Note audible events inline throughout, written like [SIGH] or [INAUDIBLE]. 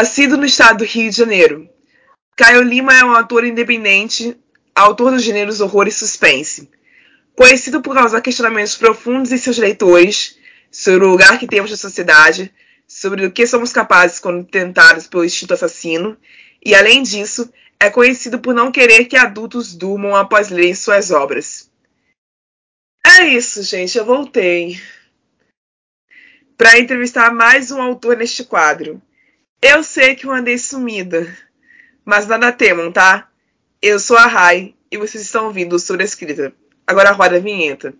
Nascido no estado do Rio de Janeiro, Caio Lima é um ator independente, autor dos gêneros horror e suspense. Conhecido por causar questionamentos profundos em seus leitores sobre o lugar que temos na sociedade, sobre o que somos capazes quando tentados pelo instinto assassino, e além disso, é conhecido por não querer que adultos durmam após lerem suas obras. É isso, gente, eu voltei para entrevistar mais um autor neste quadro. Eu sei que eu andei sumida, mas nada temam, tá? Eu sou a Rai e vocês estão ouvindo sobre a escrita. Agora roda a vinheta.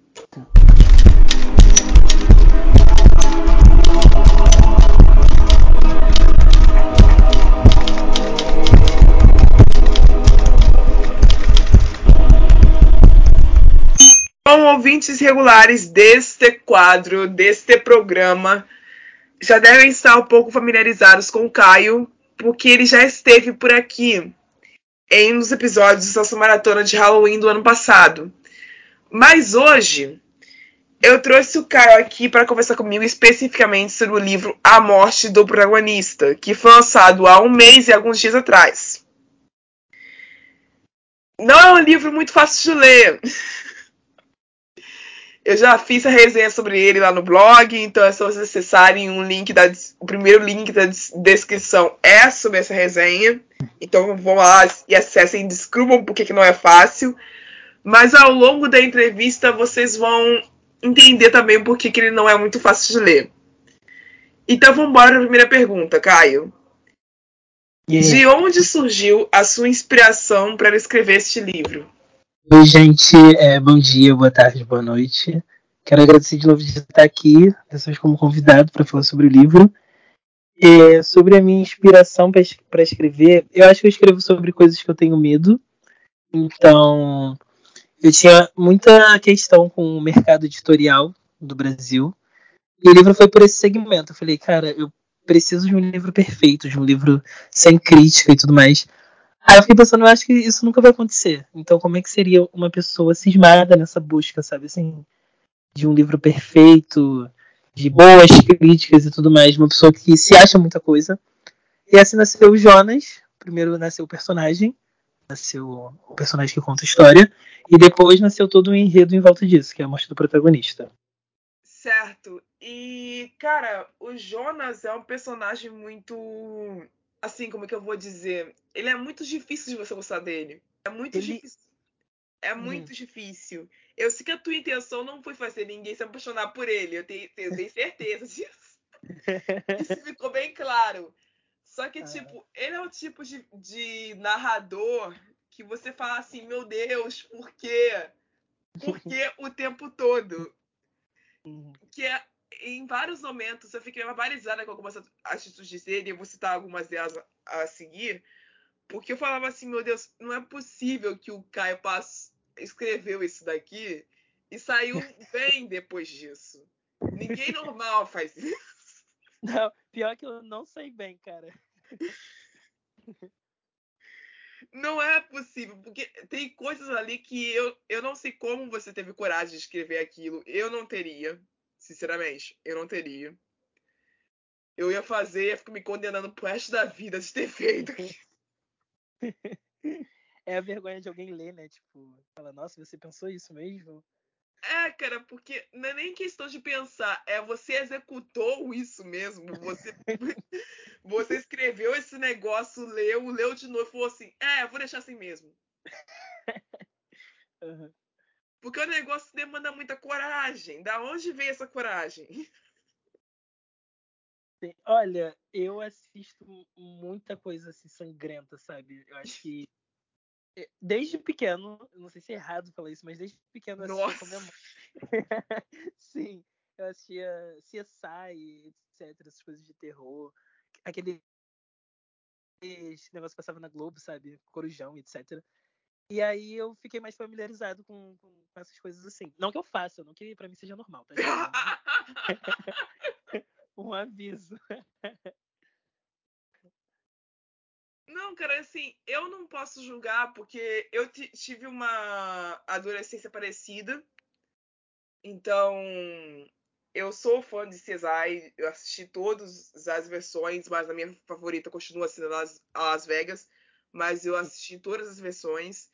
Bom, ouvintes regulares deste quadro, deste programa, já devem estar um pouco familiarizados com o Caio, porque ele já esteve por aqui em um dos episódios da nossa maratona de Halloween do ano passado. Mas hoje eu trouxe o Caio aqui para conversar comigo especificamente sobre o livro A Morte do Protagonista, que foi lançado há um mês e alguns dias atrás. Não é um livro muito fácil de ler. Eu já fiz a resenha sobre ele lá no blog, então é só vocês acessarem um link da, o primeiro link da descrição é sobre essa resenha. Então vão lá e acessem, descubram porque que não é fácil. Mas ao longo da entrevista vocês vão entender também por que, que ele não é muito fácil de ler. Então vamos embora para a primeira pergunta, Caio. Yeah. De onde surgiu a sua inspiração para escrever este livro? Oi, gente. É, bom dia, boa tarde, boa noite. Quero agradecer de novo de estar aqui, vez como convidado para falar sobre o livro. É, sobre a minha inspiração para escrever, eu acho que eu escrevo sobre coisas que eu tenho medo. Então, eu tinha muita questão com o mercado editorial do Brasil. E o livro foi por esse segmento. Eu falei, cara, eu preciso de um livro perfeito, de um livro sem crítica e tudo mais. Aí eu fiquei pensando, eu acho que isso nunca vai acontecer. Então, como é que seria uma pessoa cismada nessa busca, sabe? Assim, de um livro perfeito, de boas críticas e tudo mais, uma pessoa que se acha muita coisa. E assim nasceu o Jonas. Primeiro nasceu o personagem, nasceu o personagem que conta a história, e depois nasceu todo o um enredo em volta disso, que é a morte do protagonista. Certo. E, cara, o Jonas é um personagem muito assim, como é que eu vou dizer? Ele é muito difícil de você gostar dele. É muito ele... difícil. É muito hum. difícil. Eu sei que a tua intenção não foi fazer ninguém se apaixonar por ele. Eu tenho, tenho certeza [LAUGHS] disso. Isso [LAUGHS] ficou bem claro. Só que, tipo, ele é o tipo de, de narrador que você fala assim, meu Deus, por quê? Por [LAUGHS] quê o tempo todo? Uhum. Que é, em vários momentos eu fiquei barbarizada com algumas atitudes dele, eu vou citar algumas delas a, a seguir, porque eu falava assim, meu Deus, não é possível que o Caio Passo escreveu isso daqui e saiu [LAUGHS] bem depois disso. Ninguém normal faz isso. [LAUGHS] Não, pior que eu não sei bem, cara. Não é possível, porque tem coisas ali que eu, eu não sei como você teve coragem de escrever aquilo. Eu não teria. Sinceramente, eu não teria. Eu ia fazer, ia ficar me condenando pro resto da vida de ter feito. [LAUGHS] É a vergonha de alguém ler, né? Tipo, fala, nossa, você pensou isso mesmo? É, cara, porque não é nem questão de pensar, é você executou isso mesmo. Você, [LAUGHS] você escreveu esse negócio, leu, leu de novo e falou assim: é, vou deixar assim mesmo. [LAUGHS] Uhum. Porque o negócio demanda muita coragem. Da onde veio essa coragem? Olha, eu assisto muita coisa assim sangrenta, sabe? Eu acho que eh, desde pequeno, não sei se é errado falar isso, mas desde pequeno eu assistia com minha mãe. [LAUGHS] Sim, eu assistia CSI, etc, essas coisas de terror, aquele negócio que passava na Globo, sabe? Corujão, etc. E aí eu fiquei mais familiarizado com, com, com essas coisas assim. Não que eu faça, não que pra mim seja normal, tá? [LAUGHS] [LAUGHS] um aviso. Não, cara, assim, eu não posso julgar porque eu tive uma adolescência parecida. Então, eu sou fã de CSI, eu assisti todas as versões, mas a minha favorita continua sendo Las, Las Vegas, mas eu assisti todas as versões.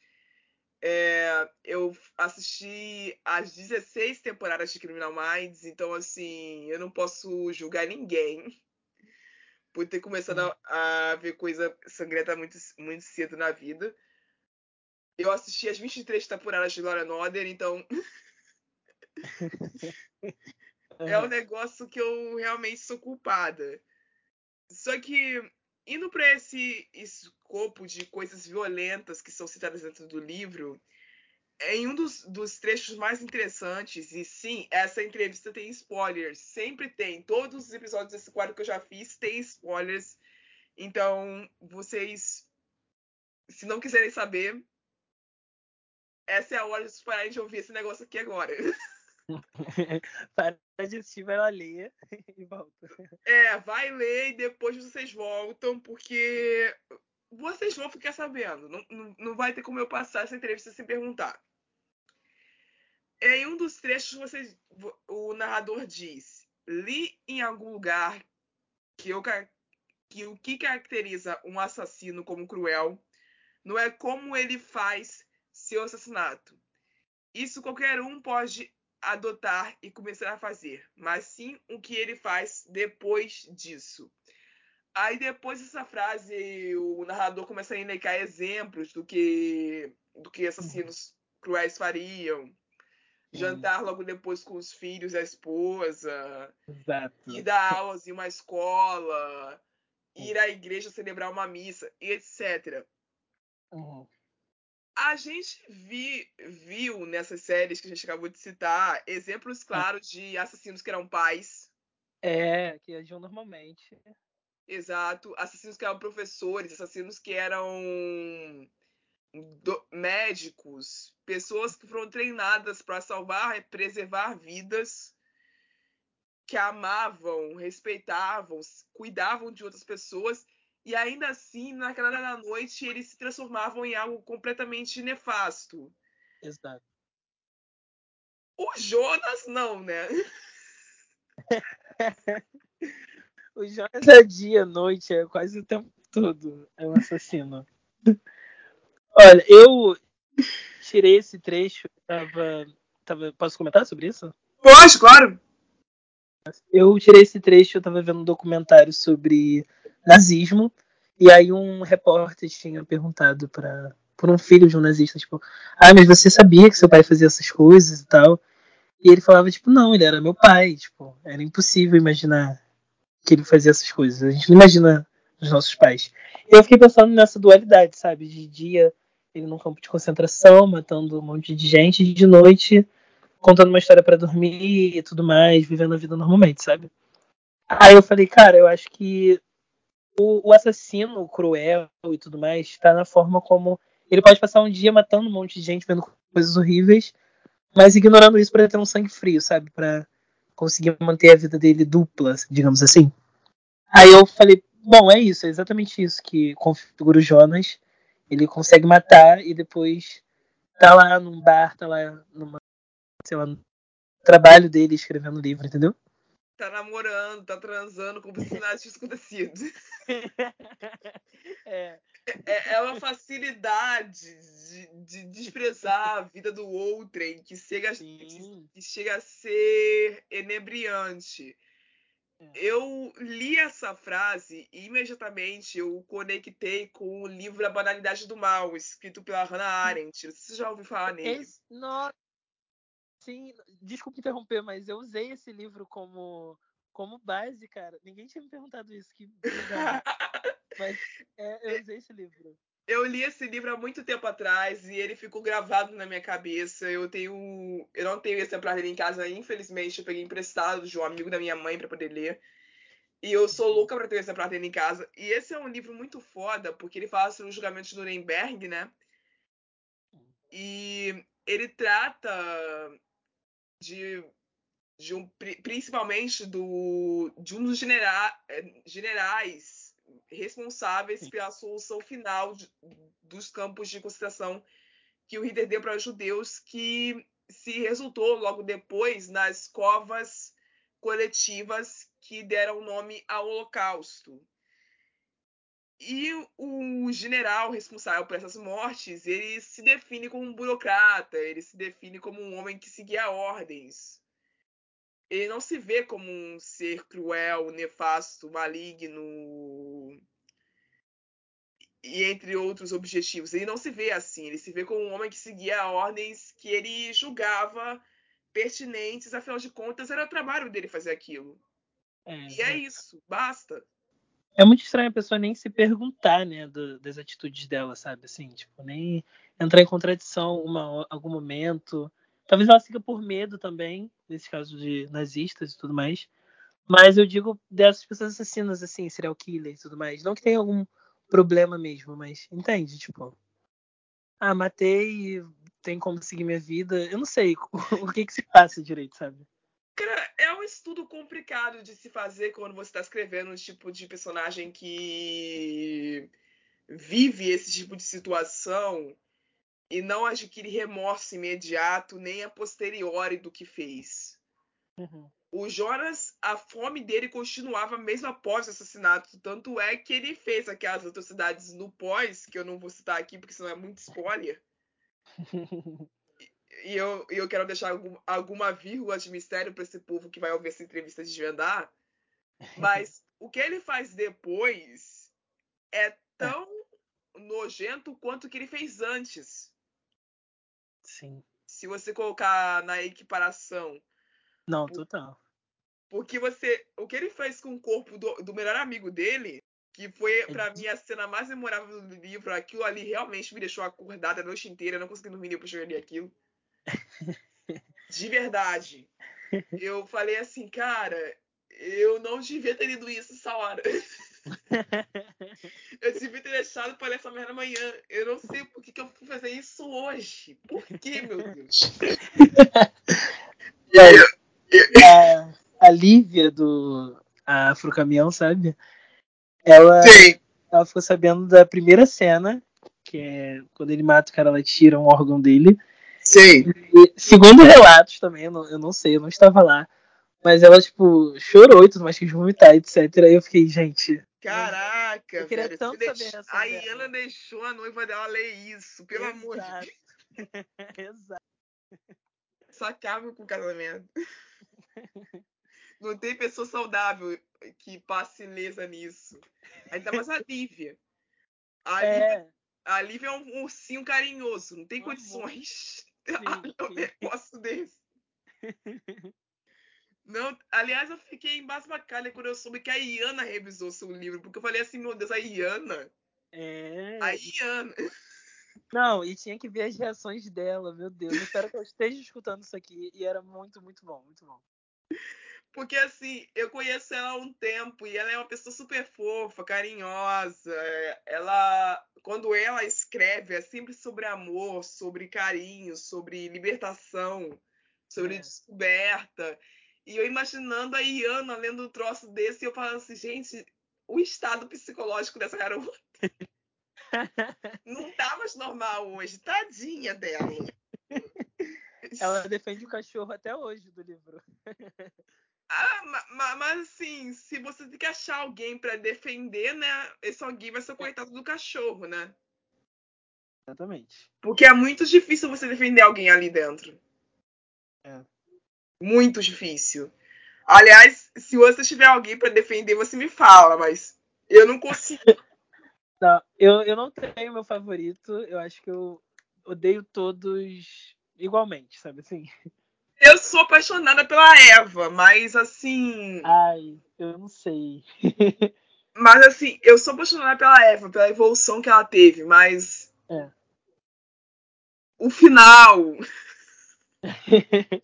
É, eu assisti as 16 temporadas de Criminal Minds, então assim, eu não posso julgar ninguém [LAUGHS] por ter começado a, a ver coisa sangrenta muito, muito cedo na vida. Eu assisti as 23 temporadas de Law and Order, então [LAUGHS] [LAUGHS] é um negócio que eu realmente sou culpada. Só que indo para esse escopo de coisas violentas que são citadas dentro do livro, em um dos, dos, trechos mais interessantes, e sim, essa entrevista tem spoilers, sempre tem. Todos os episódios desse quadro que eu já fiz tem spoilers. Então, vocês, se não quiserem saber, essa é a hora de vocês pararem de ouvir esse negócio aqui agora. [LAUGHS] [LAUGHS] Para de assistir, vai lá ler [LAUGHS] e volta. É, vai ler e depois vocês voltam, porque vocês vão ficar sabendo. Não, não, não vai ter como eu passar essa entrevista sem perguntar. Em um dos trechos, vocês, o narrador diz: li em algum lugar que, eu, que o que caracteriza um assassino como cruel não é como ele faz seu assassinato. Isso qualquer um pode adotar e começar a fazer, mas sim o que ele faz depois disso. Aí depois dessa frase, o narrador começa a indicar exemplos do que do que assassinos cruéis fariam. Jantar logo depois com os filhos e a esposa. Exato. Ir dar aulas em uma escola. Ir à igreja celebrar uma missa, etc. Uhum a gente vi, viu nessas séries que a gente acabou de citar exemplos ah. claros de assassinos que eram pais. É, que agiam normalmente. Exato. Assassinos que eram professores, assassinos que eram do, médicos, pessoas que foram treinadas para salvar e preservar vidas, que amavam, respeitavam, cuidavam de outras pessoas e ainda assim, naquela da noite, eles se transformavam em algo completamente nefasto. Exato. O Jonas não, né? [LAUGHS] o Jonas é dia, noite, é quase o tempo todo. É um assassino. [LAUGHS] Olha, eu tirei esse trecho, tava, tava. Posso comentar sobre isso? Pode, claro. Eu tirei esse trecho, eu tava vendo um documentário sobre nazismo. E aí um repórter tinha perguntado para por um filho de um nazista, tipo, ah, mas você sabia que seu pai fazia essas coisas e tal? E ele falava, tipo, não, ele era meu pai, tipo, era impossível imaginar que ele fazia essas coisas. A gente não imagina os nossos pais. Eu fiquei pensando nessa dualidade, sabe? De dia ele num campo de concentração, matando um monte de gente, e de noite contando uma história para dormir e tudo mais, vivendo a vida normalmente, sabe? Aí eu falei, cara, eu acho que o, o assassino cruel e tudo mais está na forma como ele pode passar um dia matando um monte de gente, vendo coisas horríveis, mas ignorando isso para ter um sangue frio, sabe? Para conseguir manter a vida dele dupla, digamos assim. Aí eu falei, bom, é isso, é exatamente isso que configura o Jonas. Ele consegue matar e depois tá lá num bar, tá lá numa, sei lá, no trabalho dele escrevendo livro, entendeu? Tá namorando, tá transando, como se nada [LAUGHS] tivesse acontecido. É. É, é uma facilidade de, de desprezar a vida do outrem que chega, que, que chega a ser enebriante. É. Eu li essa frase e imediatamente eu conectei com o livro A Banalidade do Mal, escrito pela Hannah Arendt. Você já ouviu falar nele? Esse, nossa, Sim, desculpa interromper, mas eu usei esse livro como, como base, cara. Ninguém tinha me perguntado isso, que Mas é, eu [LAUGHS] usei esse livro. Eu li esse livro há muito tempo atrás e ele ficou gravado na minha cabeça. Eu tenho. Eu não tenho esse exemplar dele em casa, infelizmente. Eu peguei emprestado de um amigo da minha mãe para poder ler. E eu sou louca pra ter esse dele em casa. E esse é um livro muito foda, porque ele fala sobre o julgamento de Nuremberg, né? E ele trata de, de um, principalmente do, de um dos genera, eh, generais responsáveis pela solução final de, dos campos de concentração que o Hitler deu para os judeus, que se resultou logo depois nas covas coletivas que deram nome ao Holocausto. E o general responsável por essas mortes, ele se define como um burocrata, ele se define como um homem que seguia ordens. Ele não se vê como um ser cruel, nefasto, maligno e entre outros objetivos. Ele não se vê assim, ele se vê como um homem que seguia ordens que ele julgava pertinentes, afinal de contas era o trabalho dele fazer aquilo. É, e é isso, basta. É muito estranho a pessoa nem se perguntar, né, do, das atitudes dela, sabe? Assim, tipo, nem entrar em contradição em algum momento. Talvez ela siga por medo também, nesse caso de nazistas e tudo mais. Mas eu digo dessas pessoas assassinas, assim, serial killer e tudo mais. Não que tenha algum problema mesmo, mas entende? Tipo, ah, matei, tem como seguir minha vida. Eu não sei [LAUGHS] o que que se passa direito, sabe? Cara, é um estudo complicado de se fazer quando você está escrevendo um tipo de personagem que vive esse tipo de situação e não adquire remorso imediato nem a posteriori do que fez. Uhum. O Jonas, a fome dele continuava mesmo após o assassinato. Tanto é que ele fez aquelas atrocidades no pós, que eu não vou citar aqui porque senão é muito spoiler. [LAUGHS] e eu, eu quero deixar algum, alguma vírgula de mistério para esse povo que vai ouvir essa entrevista desvendar. [LAUGHS] Mas o que ele faz depois é tão nojento quanto o que ele fez antes. Sim. Se você colocar na equiparação. Não, total. Porque você. O que ele fez com o corpo do, do melhor amigo dele, que foi é para mim a cena mais memorável do livro, aquilo ali realmente me deixou acordada a noite inteira, eu não consegui dormir depois de eu aquilo. De verdade. Eu falei assim, cara, eu não devia ter lido isso essa hora. [LAUGHS] eu devia ter deixado para ler essa merda amanhã. Eu não sei por que, que eu fui fazer isso hoje. Por que, meu Deus? e aí, a, a Lívia do Afro Caminhão, sabe? Ela, Sim. ela ficou sabendo da primeira cena, que é quando ele mata o cara, ela tira um órgão dele. Sim. E, segundo relatos também, eu não, eu não sei, eu não estava lá. Mas ela, tipo, chorou e tudo mais, quis vomitar, etc. Aí eu fiquei, gente. Caraca, eu queria velho, tanto saber A Iana deixou a noiva dela ler isso, pelo Exato. amor de Deus. [LAUGHS] Exato. Só acaba com o casamento. Não tem pessoa saudável que passe lesa nisso. Ainda mais a Lívia. A, é. Lívia, a Lívia é um ursinho carinhoso, não tem condições um negócio [LAUGHS] desse. [LAUGHS] Não, aliás, eu fiquei embasbacada quando eu soube que a Iana revisou seu livro, porque eu falei assim, meu Deus, a Iana. É. A Iana. Não, e tinha que ver as reações dela, meu Deus. Eu espero que eu esteja escutando isso aqui. E era muito, muito bom, muito bom. Porque assim, eu conheço ela há um tempo e ela é uma pessoa super fofa, carinhosa. Ela, quando ela escreve, é sempre sobre amor, sobre carinho, sobre libertação, sobre é. descoberta. E eu imaginando a Iana lendo um troço desse e eu falando assim, gente, o estado psicológico dessa garota não tá mais normal hoje. Tadinha dela. [LAUGHS] Ela defende o cachorro até hoje do livro. [LAUGHS] Ah, mas, mas, assim, se você tem que achar alguém para defender, né? Esse alguém vai ser o coitado do cachorro, né? Exatamente. Porque é muito difícil você defender alguém ali dentro. É. Muito difícil. Aliás, se você tiver alguém para defender, você me fala, mas eu não consigo. [LAUGHS] Não, eu, eu não tenho meu favorito. Eu acho que eu odeio todos igualmente, sabe assim? Eu sou apaixonada pela Eva, mas assim. Ai, eu não sei. [LAUGHS] mas assim, eu sou apaixonada pela Eva, pela evolução que ela teve, mas. É. O final. [LAUGHS]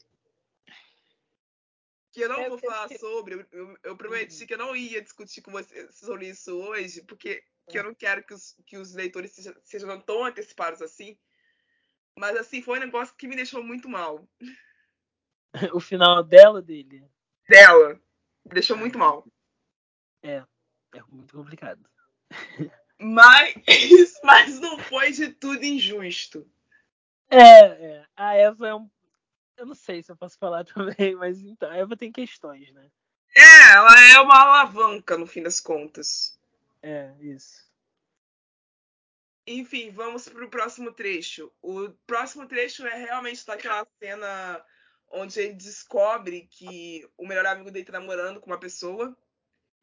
que eu não é, vou falar que... sobre. Eu, eu prometi uhum. que eu não ia discutir com você sobre isso hoje, porque que eu não quero que os, que os leitores sejam, sejam tão antecipados assim. Mas assim, foi um negócio que me deixou muito mal. [LAUGHS] o final dela dele? Dela. Me deixou muito mal. É, é muito complicado. [LAUGHS] Mas, [LAUGHS] mas não foi de tudo injusto. É, é. A Eva é um. eu não sei se eu posso falar também, mas então, a Eva tem questões, né? É, ela é uma alavanca no fim das contas. É, isso. Enfim, vamos pro próximo trecho. O próximo trecho é realmente daquela cena onde ele descobre que o melhor amigo dele tá namorando com uma pessoa.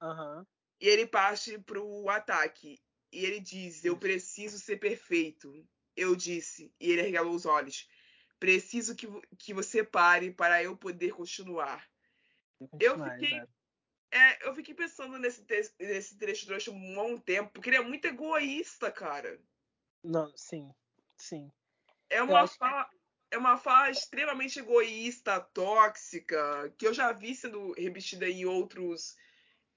Uhum. E ele parte pro ataque. E ele diz: Eu preciso ser perfeito. Eu disse. E ele arregalou os olhos. Preciso que, que você pare para eu poder continuar. Eu fiquei, é, eu fiquei pensando nesse, nesse trecho durante um bom tempo, porque ele é muito egoísta, cara. Não, sim, sim. É uma, fala. É uma fala extremamente egoísta, tóxica, que eu já vi sendo repetida em outros,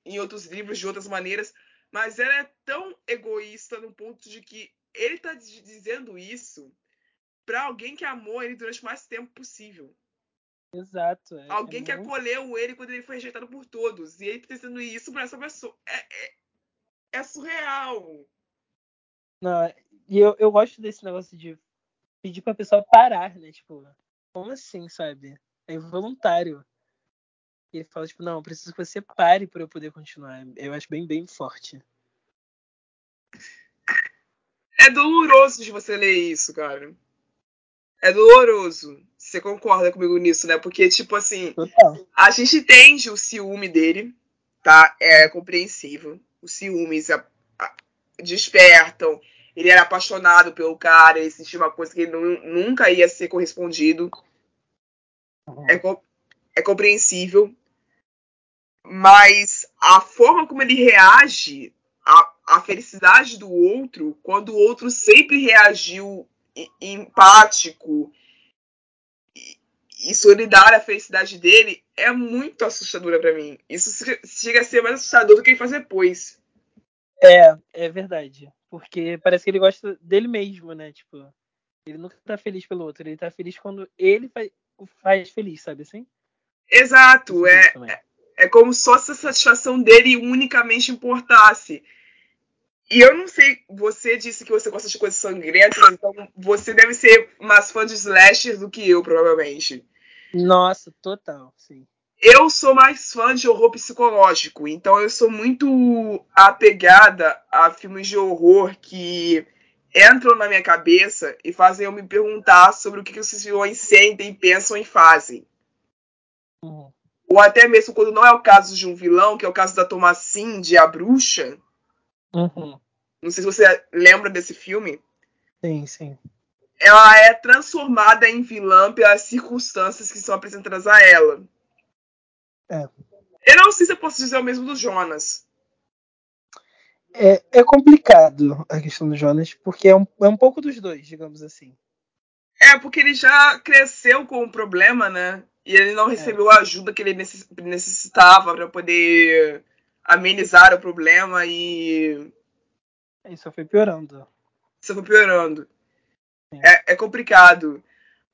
em outros livros de outras maneiras, mas ela é tão egoísta no ponto de que ele tá dizendo isso para alguém que amou ele durante o mais tempo possível. Exato. É, é alguém é que muito... acolheu ele quando ele foi rejeitado por todos. E ele tá dizendo isso para essa pessoa. É, é, é surreal. Não, e eu, eu gosto desse negócio de pedir pra pessoa parar, né? Tipo, como assim, sabe? É involuntário. E ele fala, tipo, não, preciso que você pare para eu poder continuar. Eu acho bem, bem forte. É doloroso de você ler isso, cara. É doloroso. Você concorda comigo nisso, né? Porque, tipo assim, Total. a gente entende o ciúme dele, tá? É compreensível. Os ciúmes a, a, despertam. Ele era apaixonado pelo cara, ele sentia uma coisa que ele nunca ia ser correspondido. Uhum. É, é compreensível. Mas a forma como ele reage à, à felicidade do outro, quando o outro sempre reagiu empático e, e solidário à felicidade dele, é muito assustadora para mim. Isso chega a ser mais assustador do que ele faz depois. É, é verdade. Porque parece que ele gosta dele mesmo, né? Tipo, ele nunca tá feliz pelo outro, ele tá feliz quando ele faz, faz feliz, sabe assim? Exato, é, é, é como se a satisfação dele unicamente importasse. E eu não sei, você disse que você gosta de coisas sangrentas, então você deve ser mais fã de slasher do que eu, provavelmente. Nossa, total, sim. Eu sou mais fã de horror psicológico, então eu sou muito apegada a filmes de horror que entram na minha cabeça e fazem eu me perguntar sobre o que, os vilões sentem, pensam e fazem. Uhum. Ou até mesmo quando não é o caso de um vilão, que é o caso da Thomasin, de A Bruxa. Uhum. Não sei se você lembra desse filme. Sim, sim. Ela é transformada em vilã pelas circunstâncias que são apresentadas a ela. É. Eu não sei se eu posso dizer o mesmo do Jonas. É, é complicado a questão do Jonas, porque é um, é um pouco dos dois, digamos assim. É, porque ele já cresceu com o problema, né? E ele não é. recebeu é. a ajuda que ele necessitava para poder amenizar o problema e. Isso foi piorando. Isso foi piorando. É, é complicado.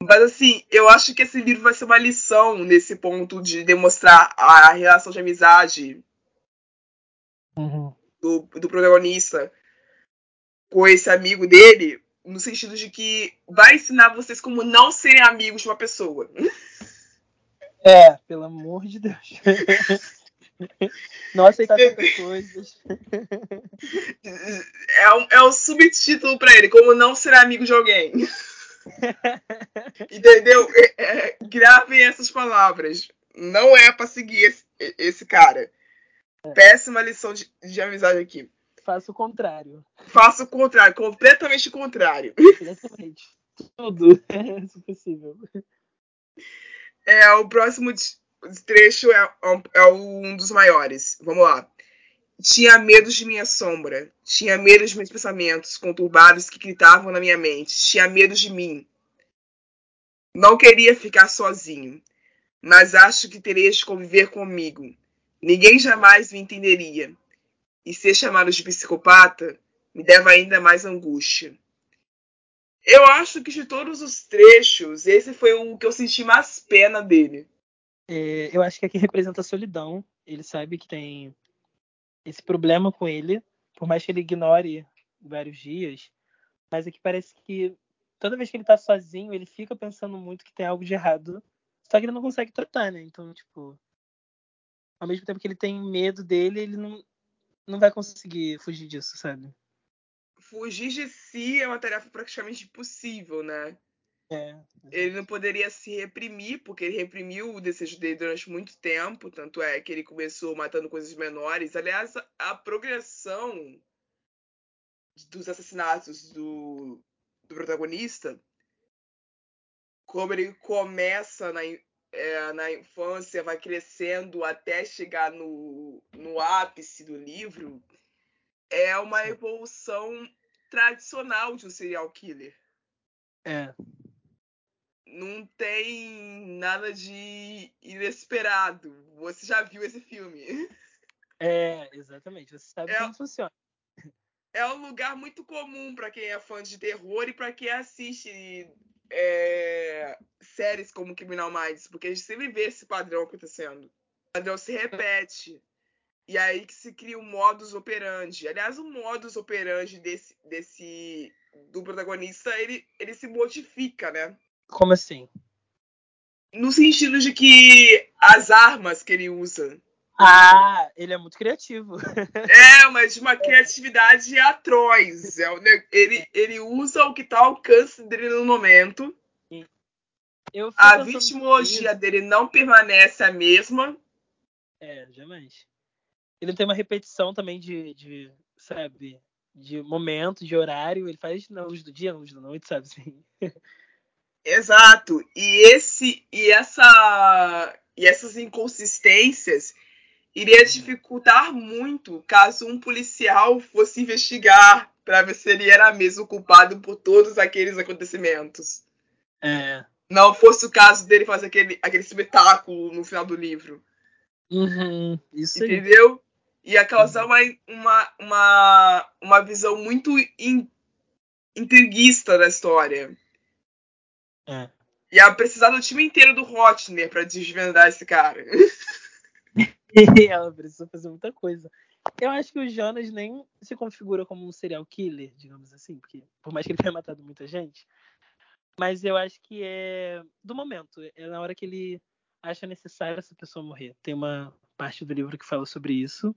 Mas assim, eu acho que esse livro vai ser uma lição nesse ponto de demonstrar a relação de amizade uhum. do, do protagonista com esse amigo dele, no sentido de que vai ensinar vocês como não serem amigos de uma pessoa. É, pelo amor de Deus. Não aceitar tantas coisas. É um, é um subtítulo para ele, como não ser amigo de alguém. [LAUGHS] Entendeu? É, é, gravem essas palavras. Não é para seguir esse, esse cara. É. Péssima lição de, de amizade aqui. Faça o contrário. Faça o contrário, completamente o contrário. [LAUGHS] Completamente. Tudo, é possível. É, o próximo trecho é, é um dos maiores. Vamos lá. Tinha medo de minha sombra. Tinha medo de meus pensamentos conturbados que gritavam na minha mente. Tinha medo de mim. Não queria ficar sozinho, mas acho que terias de conviver comigo. Ninguém jamais me entenderia. E ser chamado de psicopata me dava ainda mais angústia. Eu acho que de todos os trechos, esse foi o que eu senti mais pena dele. É, eu acho que aqui representa a solidão. Ele sabe que tem esse problema com ele, por mais que ele ignore vários dias, mas aqui parece que toda vez que ele tá sozinho, ele fica pensando muito que tem algo de errado Só que ele não consegue tratar, né? Então, tipo, ao mesmo tempo que ele tem medo dele, ele não, não vai conseguir fugir disso, sabe? Fugir de si é uma tarefa praticamente impossível, né? É, ele não poderia se reprimir, porque ele reprimiu o desejo dele durante muito tempo, tanto é que ele começou matando coisas menores. Aliás, a progressão dos assassinatos do, do protagonista, como ele começa na, é, na infância, vai crescendo até chegar no, no ápice do livro, é uma evolução tradicional de um serial killer. É. Não tem nada de inesperado. Você já viu esse filme. É, exatamente. Você sabe é, como funciona. É um lugar muito comum para quem é fã de terror e para quem assiste é, séries como Criminal Minds, porque a gente sempre vê esse padrão acontecendo. O padrão se repete. E aí que se cria o modus operandi. Aliás, o modus operandi desse, desse do protagonista, ele, ele se modifica, né? Como assim? No sentido de que as armas que ele usa. Ah, ele é muito criativo. [LAUGHS] É, mas de uma criatividade atroz. É, ele, ele usa o que está ao alcance dele no momento. a vitimologia dele não permanece a mesma. É, jamais ele tem uma repetição também de, de sabe, de momento, de horário. Ele faz na luz do dia, na luz da noite, sabe? Assim. [LAUGHS] Exato. E esse e essa e essas inconsistências iria dificultar muito caso um policial fosse investigar para ver se ele era mesmo culpado por todos aqueles acontecimentos. É. Não fosse o caso dele fazer aquele, aquele espetáculo no final do livro. Uhum, isso Entendeu? Aí ia causar uma, uma, uma, uma visão muito in, intriguista da história. É. Ia precisar do time inteiro do Rotner para desvendar esse cara. [LAUGHS] Ela precisa fazer muita coisa. Eu acho que o Jonas nem se configura como um serial killer, digamos assim, porque por mais que ele tenha matado muita gente, mas eu acho que é do momento, é na hora que ele acha necessário essa pessoa morrer. Tem uma parte do livro que fala sobre isso.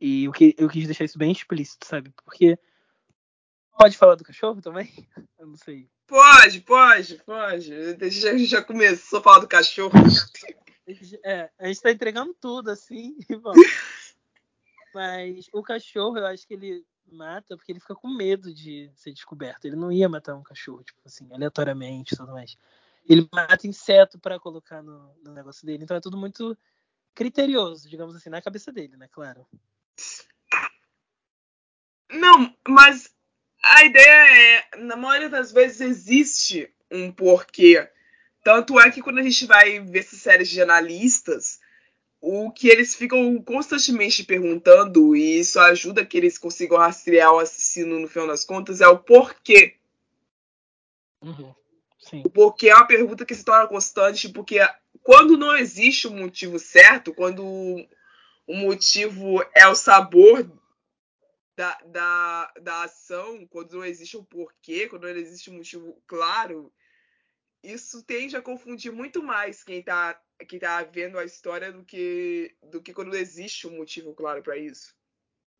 E eu, que, eu quis deixar isso bem explícito, sabe? Porque. Pode falar do cachorro também? [LAUGHS] Eu não sei. Pode, pode, pode. A gente já começou a falar do cachorro. [LAUGHS] É, a gente tá entregando tudo, assim. [LAUGHS] Mas o cachorro, eu acho que ele mata porque ele fica com medo de ser descoberto. Ele não ia matar um cachorro, tipo assim, aleatoriamente e tudo mais. Ele mata inseto para colocar no, no negócio dele. Então é tudo muito criterioso, digamos assim, na cabeça dele, né? Claro. Não, mas a ideia é, na maioria das vezes existe um porquê. Tanto é que quando a gente vai ver essas séries de analistas, o que eles ficam constantemente perguntando, e isso ajuda que eles consigam rastrear o assassino no final das contas, é o porquê. Uhum. Sim. O porquê é uma pergunta que se torna constante, porque quando não existe um motivo certo, quando o motivo é o sabor da, da, da ação, quando não existe um porquê, quando não existe um motivo claro, isso tende a confundir muito mais quem está quem tá vendo a história do que, do que quando existe um motivo claro para isso.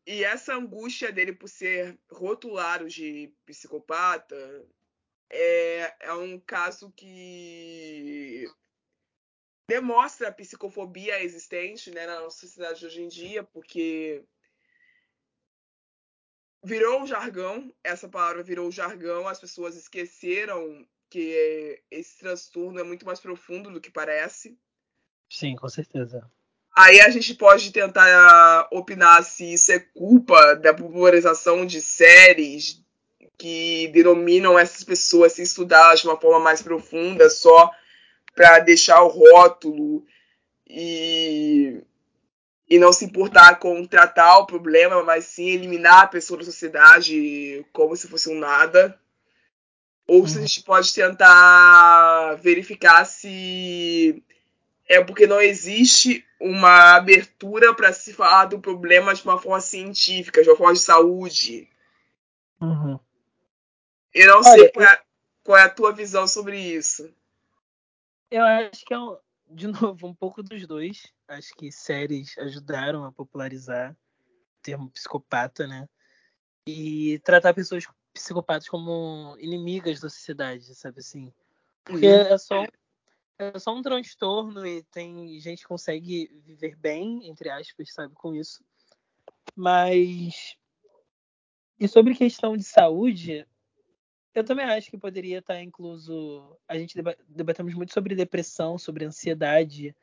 E essa angústia dele por ser rotulado de psicopata é, é um caso que demonstra a psicofobia existente né, na nossa sociedade de hoje em dia, porque virou um jargão, essa palavra virou jargão, as pessoas esqueceram que esse transtorno é muito mais profundo do que parece. Sim, com certeza. Aí a gente pode tentar opinar se isso é culpa da popularização de séries que denominam essas pessoas sem estudar de uma forma mais profunda, só para deixar o rótulo e, e não se importar com tratar o problema, mas sim eliminar a pessoa da sociedade como se fosse um nada. Ou se a gente pode tentar verificar se é porque não existe uma abertura para se falar do problema de uma forma científica, de uma forma de saúde. Uhum. Eu não Olha, sei qual é, qual é, a tua visão sobre isso. Eu acho que é, um, de [LAUGHS] novo, um pouco dos dois. Acho que séries ajudaram a popularizar o termo psicopata, né? E tratar pessoas psicopatas como inimigas da sociedade, sabe assim? Porque uhum. é só é só um transtorno e tem gente que consegue viver bem, entre aspas, sabe, com isso. Mas e sobre questão de saúde, eu também acho que poderia estar incluso. A gente debatemos muito sobre depressão, sobre ansiedade,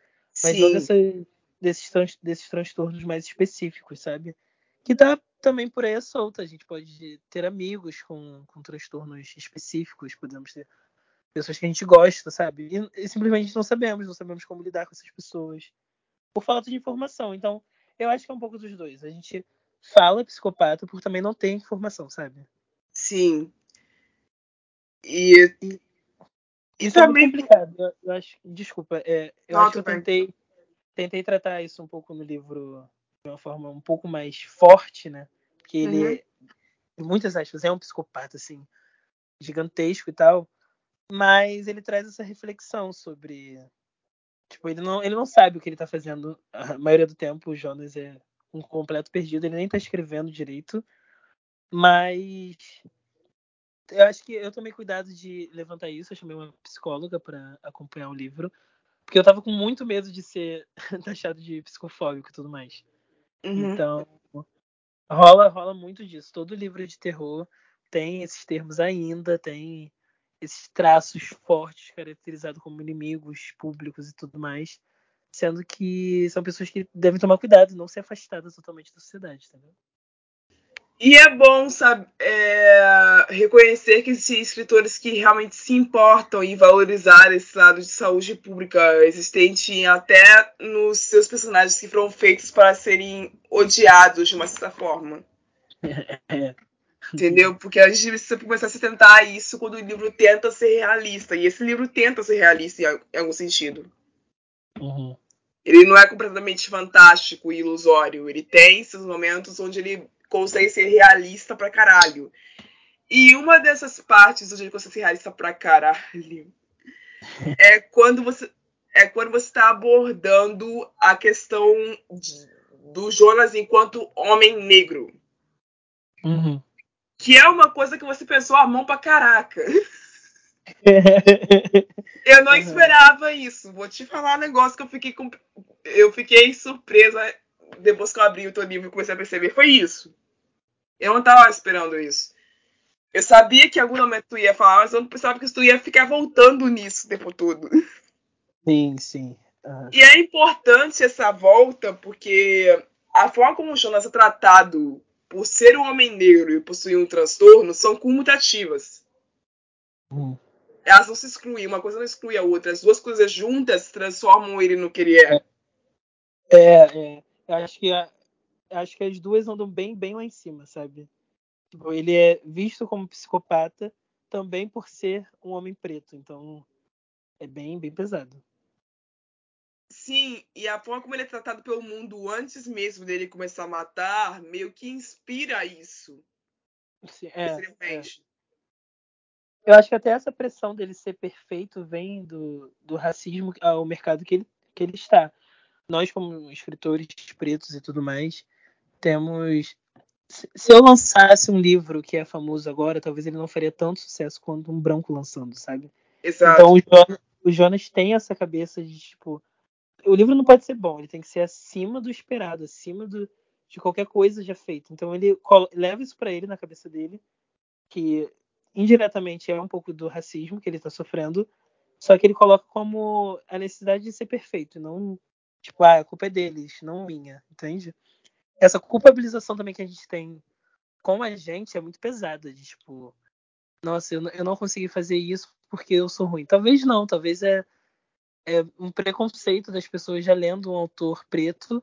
mas Sim. não desses, desses transtornos mais específicos, sabe? Que tá também por aí solta. A gente pode ter amigos com, com transtornos específicos, podemos ter pessoas que a gente gosta, sabe? E, e simplesmente não sabemos, não sabemos como lidar com essas pessoas por falta de informação. Então, eu acho que é um pouco dos dois. A gente fala psicopata por também não ter informação, sabe? Sim. E, e isso também... é muito complicado. Eu, eu acho, desculpa, é, eu não, acho que eu tentei, tentei tratar isso um pouco no livro de uma forma um pouco mais forte, né? Porque ele, uhum. é, em muitas aspas, é um psicopata assim gigantesco e tal, mas ele traz essa reflexão sobre tipo ele não ele não sabe o que ele tá fazendo a maioria do tempo o Jonas é um completo perdido ele nem tá escrevendo direito mas eu acho que eu tomei cuidado de levantar isso eu chamei uma psicóloga para acompanhar o livro porque eu tava com muito medo de ser [LAUGHS] taxado de psicofóbico e tudo mais uhum. então rola rola muito disso todo livro de terror tem esses termos ainda tem esses traços fortes caracterizados como inimigos públicos e tudo mais, sendo que são pessoas que devem tomar cuidado, não ser afastadas totalmente da sociedade, entendeu? E é bom sabe, é, reconhecer que existem escritores que realmente se importam e valorizar esse lado de saúde pública existente até nos seus personagens que foram feitos para serem odiados de uma certa forma. [LAUGHS] É. Entendeu? Porque a gente precisa começar a se tentar isso quando o livro tenta ser realista. E esse livro tenta ser realista em algum sentido. Uhum. Ele não é completamente fantástico e ilusório. Ele tem esses momentos onde ele consegue ser realista pra caralho. E uma dessas partes onde ele consegue ser realista pra caralho é quando você é quando você está abordando a questão de, do Jonas enquanto homem negro. Uhum. Que é uma coisa que você pensou a mão pra caraca. [LAUGHS] eu não esperava isso. Vou te falar um negócio que eu fiquei com... eu fiquei surpresa depois que eu abri o teu livro e comecei a perceber. Foi isso. Eu não tava esperando isso. Eu sabia que em algum momento tu ia falar, mas eu não pensava que tu ia ficar voltando nisso o tempo todo. Sim, sim. Uhum. E é importante essa volta porque a forma como o Jonas é tratado por ser um homem negro e possuir um transtorno, são comutativas. Hum. Elas não se excluem, uma coisa não exclui a outra. As duas coisas juntas transformam ele no que ele é. É, é. Eu acho que, acho que as duas andam bem, bem lá em cima, sabe? Tipo, ele é visto como psicopata também por ser um homem preto. Então, é bem, bem pesado. Sim, e a forma como ele é tratado pelo mundo antes mesmo dele começar a matar, meio que inspira isso. Sim, é, é. Eu acho que até essa pressão dele ser perfeito vem do, do racismo ao mercado que ele, que ele está. Nós, como escritores pretos e tudo mais, temos. Se eu lançasse um livro que é famoso agora, talvez ele não faria tanto sucesso quanto um branco lançando, sabe? Exato. Então o Jonas, o Jonas tem essa cabeça de tipo o livro não pode ser bom, ele tem que ser acima do esperado, acima do, de qualquer coisa já feita. Então ele leva isso para ele na cabeça dele, que indiretamente é um pouco do racismo que ele está sofrendo, só que ele coloca como a necessidade de ser perfeito, não tipo, ah, a culpa é deles, não minha, entende? Essa culpabilização também que a gente tem com a gente é muito pesada, de tipo, nossa, eu, eu não consegui fazer isso porque eu sou ruim. Talvez não, talvez é é um preconceito das pessoas já lendo um autor preto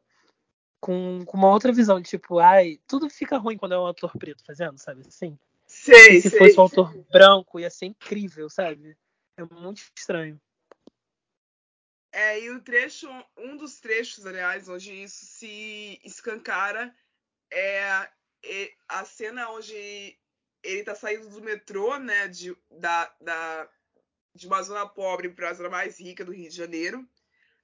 com, com uma outra visão, tipo, ai, tudo fica ruim quando é um autor preto fazendo, sabe assim? Sei, e se sei, fosse um autor branco, ia ser incrível, sabe? É muito estranho. É, e o trecho, um dos trechos, aliás, onde isso se escancara é a cena onde ele tá saindo do metrô, né, de, da, da, de uma zona pobre para a zona mais rica do Rio de Janeiro.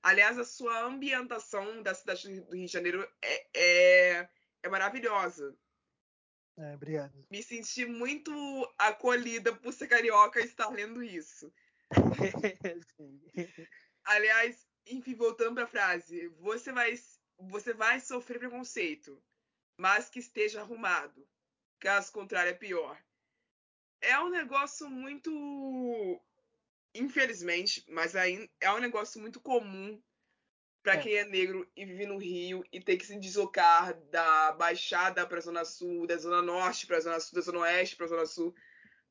Aliás, a sua ambientação da cidade do Rio de Janeiro é, é, é maravilhosa. É, obrigado. Me senti muito acolhida por ser carioca e estar lendo isso. [LAUGHS] Aliás, enfim, voltando para a frase, você vai, você vai sofrer preconceito, mas que esteja arrumado. Caso contrário, é pior. É um negócio muito infelizmente, mas aí é um negócio muito comum para é. quem é negro e vive no Rio e tem que se deslocar da Baixada para a Zona Sul, da Zona Norte para a Zona Sul, da Zona Oeste para a Zona Sul,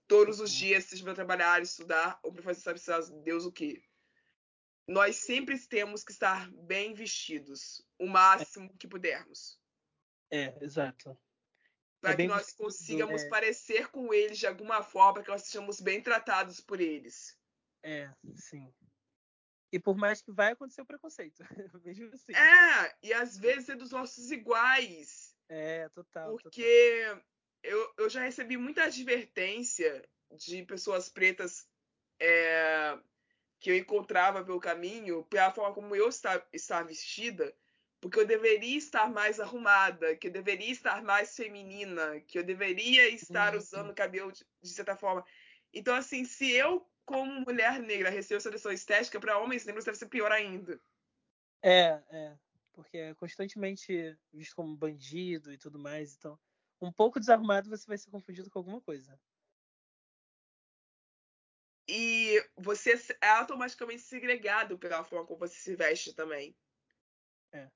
todos os uhum. dias, seja para trabalhar, estudar ou para fazer sabe Deus o quê. Nós sempre temos que estar bem vestidos, o máximo que pudermos. É, exato. Para é que nós consigamos é... parecer com eles de alguma forma, que nós sejamos bem tratados por eles. É, sim. E por mais que vai acontecer o preconceito, [LAUGHS] mesmo assim. É, e às vezes é dos nossos iguais. É, total. Porque total. Eu, eu já recebi muita advertência de pessoas pretas é, que eu encontrava pelo caminho, pela forma como eu estava, vestida, porque eu deveria estar mais arrumada, que eu deveria estar mais feminina, que eu deveria estar uhum. usando cabelo de, de certa forma. Então, assim, se eu como mulher negra recebeu seleção estética, para homens negros deve ser pior ainda. É, é. Porque é constantemente visto como bandido e tudo mais. Então, um pouco desarrumado você vai ser confundido com alguma coisa. E você é automaticamente segregado pela forma como você se veste também. É.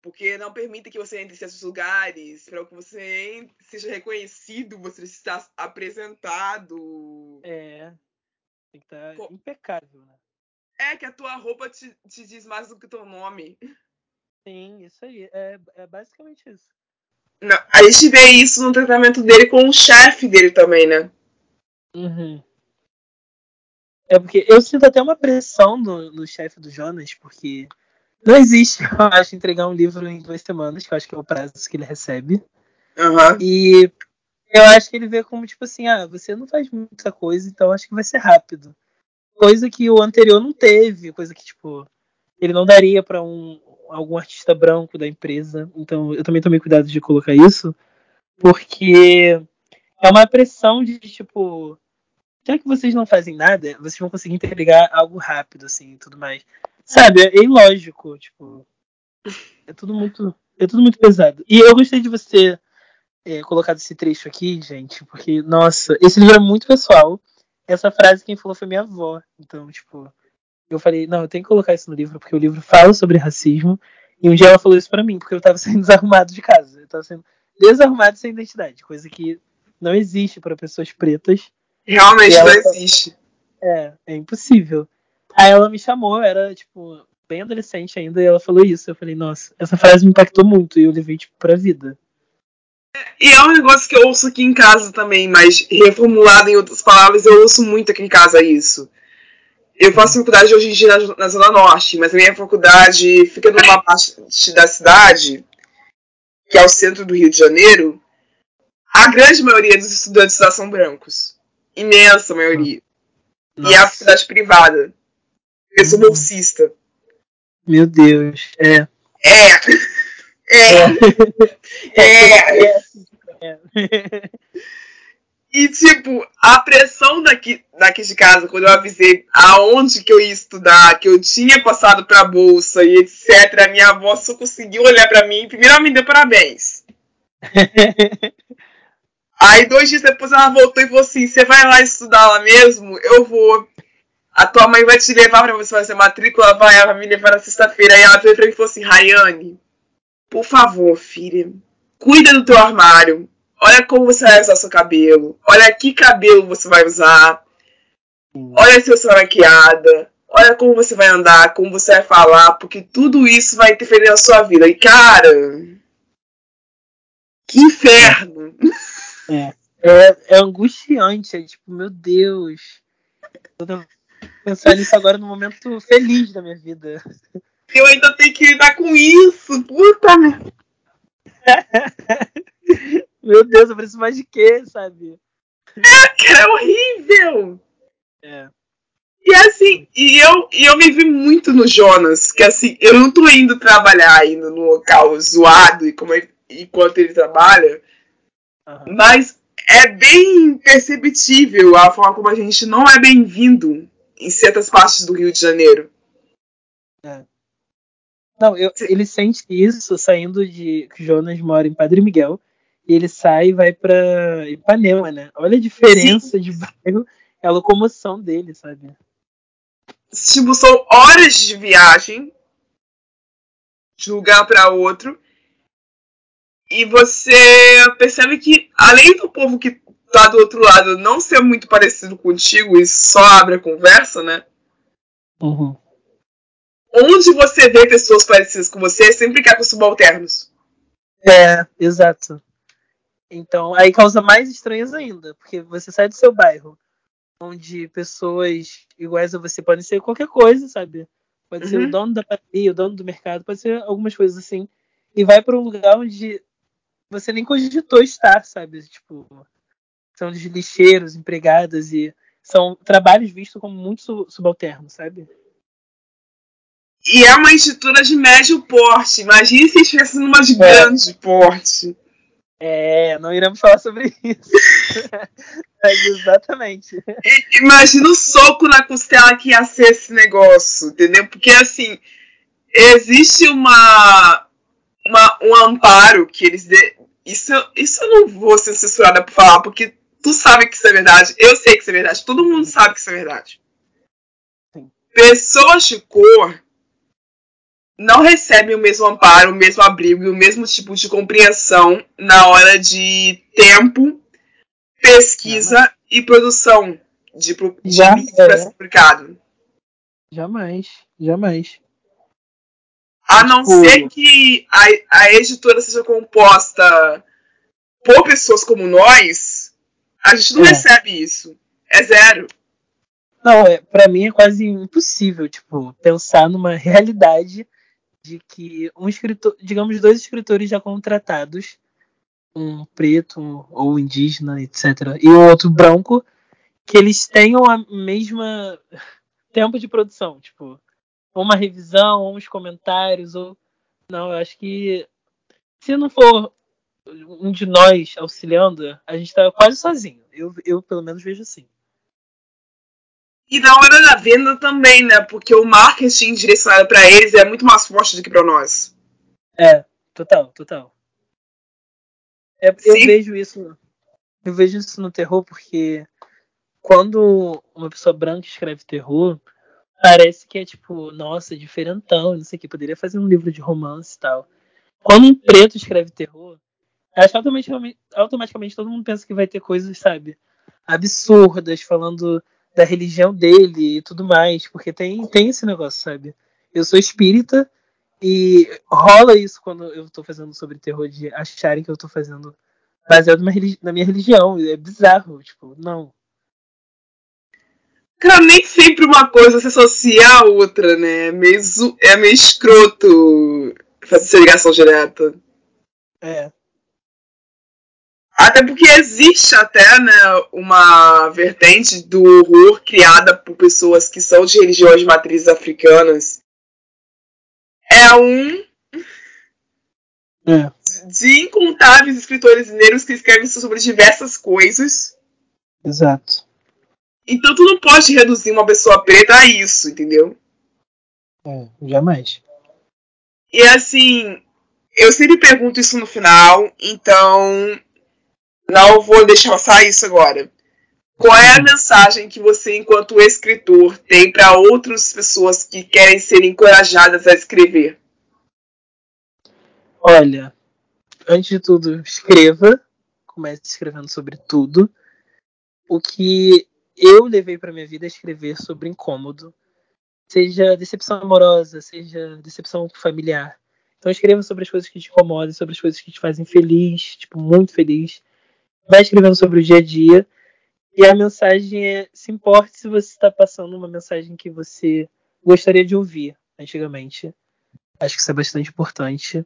Porque não permite que você entre em certos lugares, para que você seja reconhecido, você está apresentado. É. Tem que estar tá impecável, né? É, que a tua roupa te, te diz mais do que o teu nome. Sim, isso aí. É, é basicamente isso. Não, a gente vê isso no tratamento dele com o chefe dele também, né? Uhum. É porque eu sinto até uma pressão no, chefe do Jonas, porque não existe, [LAUGHS] eu acho, entregar um livro em duas semanas, que eu acho que é o prazo que ele recebe. Uhum. E eu acho que ele vê como, tipo assim, ah, você não faz muita coisa, então acho que vai ser rápido. Coisa que o anterior não teve, coisa que, tipo, ele não daria para um algum artista branco da empresa. Então eu também tomei cuidado de colocar isso, porque é uma pressão de, tipo, já que vocês não fazem nada, vocês vão conseguir entregar algo rápido, assim, e tudo mais. Sabe, é ilógico, tipo, é tudo muito, é tudo muito pesado. E eu gostei de você é, colocado esse trecho aqui, gente, porque, nossa, esse livro é muito pessoal. Essa frase quem falou foi minha avó. Então, tipo, eu falei, não, eu tenho que colocar isso no livro, porque o livro fala sobre racismo. E um dia ela falou isso para mim, porque eu tava sendo [LAUGHS] desarrumado de casa. Eu tava sendo desarrumado sem identidade, coisa que não existe para pessoas pretas. Realmente não existe. É, é impossível. Aí ela me chamou, era, tipo, bem adolescente ainda, e ela falou isso. Eu falei, nossa, essa frase me impactou muito, e eu levei, tipo, pra vida. E é um negócio que eu ouço aqui em casa também, mas reformulado em outras palavras, eu ouço muito aqui em casa isso. Eu faço faculdade hoje em dia na, na Zona Norte, mas a minha faculdade fica numa parte da cidade, que é o centro do Rio de Janeiro. A grande maioria dos estudantes lá são brancos. Imensa maioria. Nossa. E é a faculdade privada. Eu sou bolsista. Meu Deus, é. É. [LAUGHS] É. É. é. é. E, tipo, a pressão daqui, daqui de casa, quando eu avisei aonde que eu ia estudar, que eu tinha passado pra bolsa e etc., a minha avó só conseguiu olhar pra mim e primeiro ela me deu parabéns. [LAUGHS] Aí, dois dias depois, ela voltou e falou assim: Você vai lá estudar lá mesmo? Eu vou. A tua mãe vai te levar pra você fazer matrícula, vai, ela vai me levar na sexta-feira. Aí ela veio pra mim e falou assim: Rayane, por favor, filha, cuida do teu armário. Olha como você vai usar seu cabelo. Olha que cabelo você vai usar. Olha se você maquiada. Olha como você vai andar, como você vai falar, porque tudo isso vai interferir na sua vida. E, cara. Que inferno! É, é, é angustiante. É tipo, meu Deus. Eu tô pensando nisso agora no momento feliz da minha vida. Eu ainda tenho que lidar com isso. Puta merda. [LAUGHS] Meu Deus, eu preciso mais de quê, sabe? É, cara, é horrível. É. E assim, e eu, e eu me vi muito no Jonas, que assim, eu não tô indo trabalhar ainda no local zoado e como ele, enquanto ele trabalha, uhum. mas é bem perceptível a forma como a gente não é bem-vindo em certas partes do Rio de Janeiro. É. Não, eu, ele sente isso saindo de. que Jonas mora em Padre Miguel. E ele sai e vai pra Ipanema, né? Olha a diferença Sim. de bairro, é a locomoção dele, sabe? Tipo, são horas de viagem de um lugar para outro. E você percebe que, além do povo que tá do outro lado não ser muito parecido contigo e só abre a conversa, né? Uhum onde você vê pessoas parecidas com você, sempre quer com subalternos. É, exato. Então, aí causa mais estranhas ainda, porque você sai do seu bairro, onde pessoas iguais a você podem ser qualquer coisa, sabe? Pode uhum. ser o uhum. dono da padaria, o dono do mercado, pode ser algumas coisas assim, e vai para um lugar onde você nem cogitou estar, sabe? Tipo, são de lixeiros, empregadas e são trabalhos vistos como muito subalternos, sabe? E é uma estrutura de médio porte. Imagine se estivesse numa de é. grande porte. É, não iremos falar sobre isso. Mas [LAUGHS] exatamente. Imagina o soco na costela que ia ser esse negócio, entendeu? Porque assim, existe uma, uma um amparo que eles. De... Isso, isso eu não vou ser censurada por falar, porque tu sabe que isso é verdade, eu sei que isso é verdade, todo mundo sabe que isso é verdade. Sim. Pessoas de cor não recebem o mesmo amparo, o mesmo abrigo e o mesmo tipo de compreensão na hora de tempo, pesquisa e produção de, de para ser publicado. Jamais, jamais. A não tipo... ser que a, a editora seja composta por pessoas como nós, a gente não é. recebe isso. É zero. Não, é, para mim é quase impossível, tipo, pensar numa [LAUGHS] realidade de que um escritor, digamos, dois escritores já contratados, um preto ou indígena, etc., e o outro branco, que eles tenham a mesma tempo de produção, tipo, uma revisão, ou uns comentários, ou não, eu acho que se não for um de nós auxiliando, a gente tá quase sozinho. Eu, eu pelo menos vejo assim. E na hora da venda também, né? Porque o marketing direcionado para eles é muito mais forte do que para nós. É, total, total. É, eu vejo isso. Eu vejo isso no terror porque quando uma pessoa branca escreve terror, parece que é tipo, nossa, diferentão, não sei o que, poderia fazer um livro de romance e tal. Quando um preto escreve terror, acho que automaticamente, automaticamente todo mundo pensa que vai ter coisas, sabe, absurdas, falando da religião dele e tudo mais, porque tem, tem esse negócio, sabe? Eu sou espírita e rola isso quando eu tô fazendo sobre terror, de acharem que eu tô fazendo baseado na minha religião. É bizarro, tipo, não. Cara, nem sempre uma coisa se associa à outra, né? É meio, é meio escroto fazer essa ligação direta. É. Até porque existe até né, uma vertente do horror criada por pessoas que são de religiões de matrizes africanas. É um é. de incontáveis escritores negros que escrevem sobre diversas coisas. Exato. Então tu não pode reduzir uma pessoa preta a isso, entendeu? É, jamais. E assim, eu sempre pergunto isso no final, então não vou deixar passar isso agora. Qual é a mensagem que você, enquanto escritor, tem para outras pessoas que querem ser encorajadas a escrever? Olha, antes de tudo, escreva. Comece escrevendo sobre tudo. O que eu levei para minha vida é escrever sobre incômodo, seja decepção amorosa, seja decepção familiar. Então escreva sobre as coisas que te incomodam, sobre as coisas que te fazem feliz, tipo muito feliz vai escrevendo sobre o dia a dia. E a mensagem é: se importe se você está passando uma mensagem que você gostaria de ouvir antigamente. Acho que isso é bastante importante.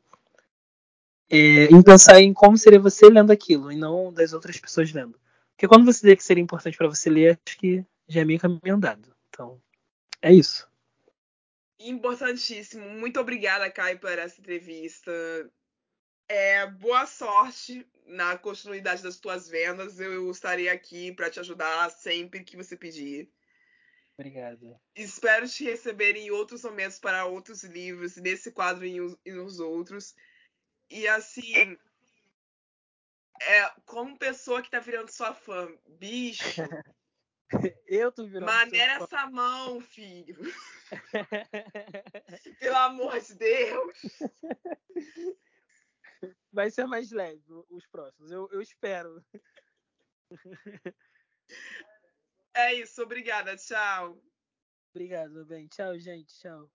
É, em pensar em como seria você lendo aquilo e não das outras pessoas lendo. Porque quando você dizer que seria importante para você ler, acho que já é meio caminho andado. Então, é isso. Importantíssimo. Muito obrigada, Kai, por essa entrevista. É, boa sorte na continuidade das tuas vendas. Eu estarei aqui para te ajudar sempre que você pedir. Obrigado. Espero te receber em outros momentos para outros livros, nesse quadro e nos outros. E assim, é, como pessoa que tá virando sua fã, bicho. [LAUGHS] Eu tô virando. Maneira essa mão, filho. [LAUGHS] Pelo amor de Deus. Vai ser mais leve os próximos, eu, eu espero. É isso, obrigada, tchau. Obrigado, bem. Tchau, gente, tchau.